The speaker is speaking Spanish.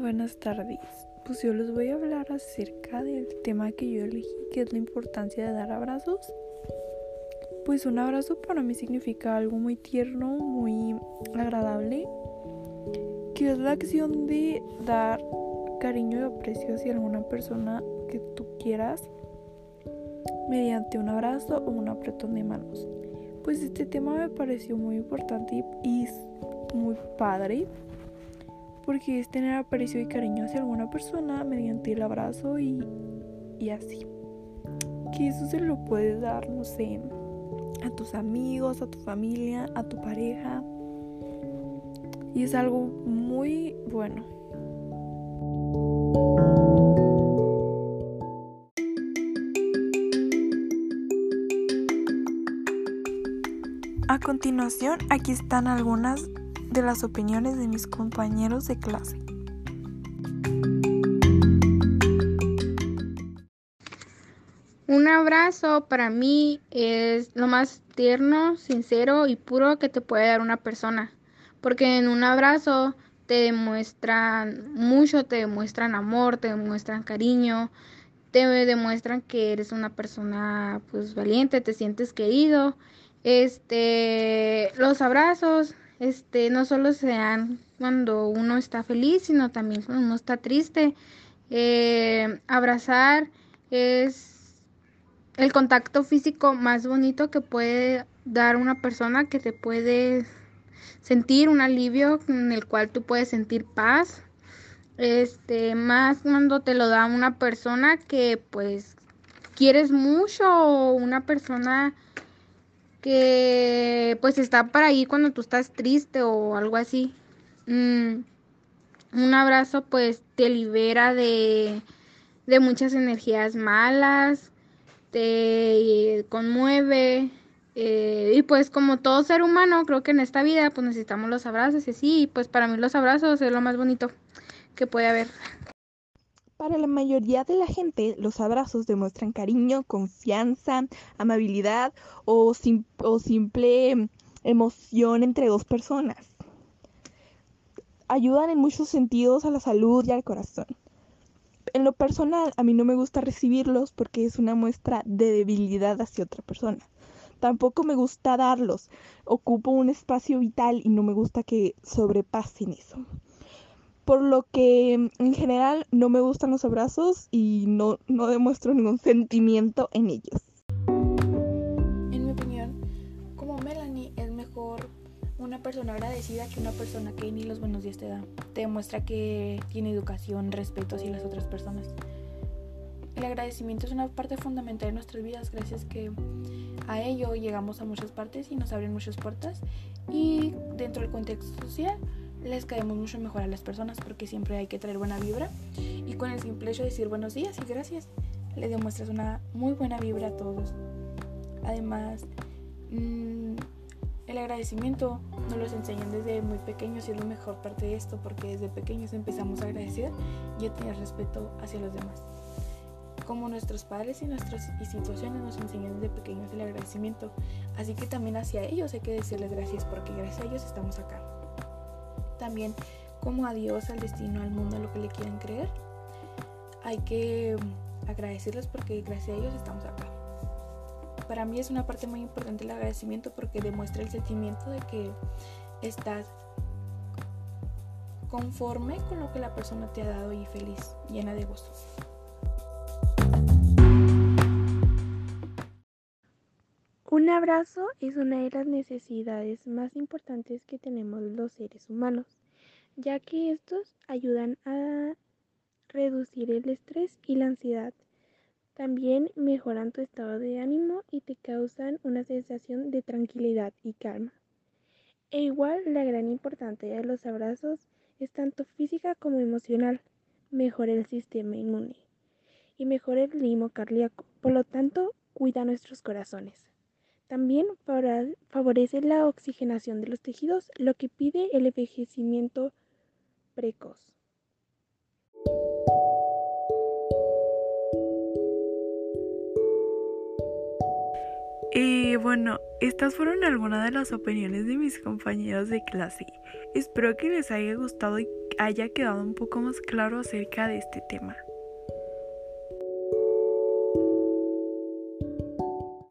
buenas tardes. Pues yo les voy a hablar acerca del tema que yo elegí, que es la importancia de dar abrazos. Pues un abrazo para mí significa algo muy tierno, muy agradable, que es la acción de dar cariño y aprecio hacia alguna persona que tú quieras mediante un abrazo o un apretón de manos. Pues este tema me pareció muy importante y muy padre porque es tener aprecio y cariño hacia alguna persona mediante el abrazo y, y así. Que eso se lo puedes dar, no sé, a tus amigos, a tu familia, a tu pareja. Y es algo muy bueno. A continuación, aquí están algunas de las opiniones de mis compañeros de clase. Un abrazo para mí es lo más tierno, sincero y puro que te puede dar una persona, porque en un abrazo te demuestran mucho, te demuestran amor, te demuestran cariño, te demuestran que eres una persona pues valiente, te sientes querido. Este, los abrazos este, no solo se dan cuando uno está feliz, sino también cuando uno está triste. Eh, abrazar es el contacto físico más bonito que puede dar una persona que te puede sentir un alivio en el cual tú puedes sentir paz. Este, más cuando te lo da una persona que pues quieres mucho o una persona que pues está para ahí cuando tú estás triste o algo así. Mm, un abrazo pues te libera de, de muchas energías malas, te conmueve. Eh, y pues como todo ser humano, creo que en esta vida pues necesitamos los abrazos y así, y pues para mí los abrazos es lo más bonito que puede haber. Para la mayoría de la gente, los abrazos demuestran cariño, confianza, amabilidad o, simple emoción entre dos personas. Ayudan en muchos sentidos a la salud y al corazón. En lo personal, a mí no me gusta recibirlos porque es una muestra de debilidad hacia otra persona. Tampoco me gusta darlos. Ocupo un espacio vital y no me gusta que sobrepasen eso por lo que en general no me gustan los abrazos y no, no demuestro ningún sentimiento en ellos. En mi opinión, como Melanie es mejor una persona agradecida que una persona que ni los buenos días te da. Te demuestra que tiene educación, respeto hacia las otras personas. El agradecimiento es una parte fundamental de nuestras vidas, gracias que a ello llegamos a muchas partes y nos abren muchas puertas y dentro del contexto social les caemos mucho mejor a las personas porque siempre hay que traer buena vibra y con el simple hecho de decir buenos días y gracias le demuestras una muy buena vibra a todos. Además, mm, el agradecimiento nos lo enseñan desde muy pequeños y es la mejor parte de esto porque desde pequeños empezamos a agradecer y a tener respeto hacia los demás. Como nuestros padres y nuestras instituciones nos enseñan desde pequeños el agradecimiento, así que también hacia ellos hay que decirles gracias porque gracias a ellos estamos acá también como a Dios, al destino, al mundo, a lo que le quieran creer. Hay que agradecerles porque gracias a ellos estamos acá. Para mí es una parte muy importante el agradecimiento porque demuestra el sentimiento de que estás conforme con lo que la persona te ha dado y feliz, llena de gozo. Un abrazo es una de las necesidades más importantes que tenemos los seres humanos, ya que estos ayudan a reducir el estrés y la ansiedad. También mejoran tu estado de ánimo y te causan una sensación de tranquilidad y calma. E igual la gran importancia de los abrazos es tanto física como emocional. Mejora el sistema inmune y mejora el ritmo cardíaco. Por lo tanto, cuida nuestros corazones. También favorece la oxigenación de los tejidos, lo que pide el envejecimiento precoz. Y bueno, estas fueron algunas de las opiniones de mis compañeros de clase. Espero que les haya gustado y haya quedado un poco más claro acerca de este tema.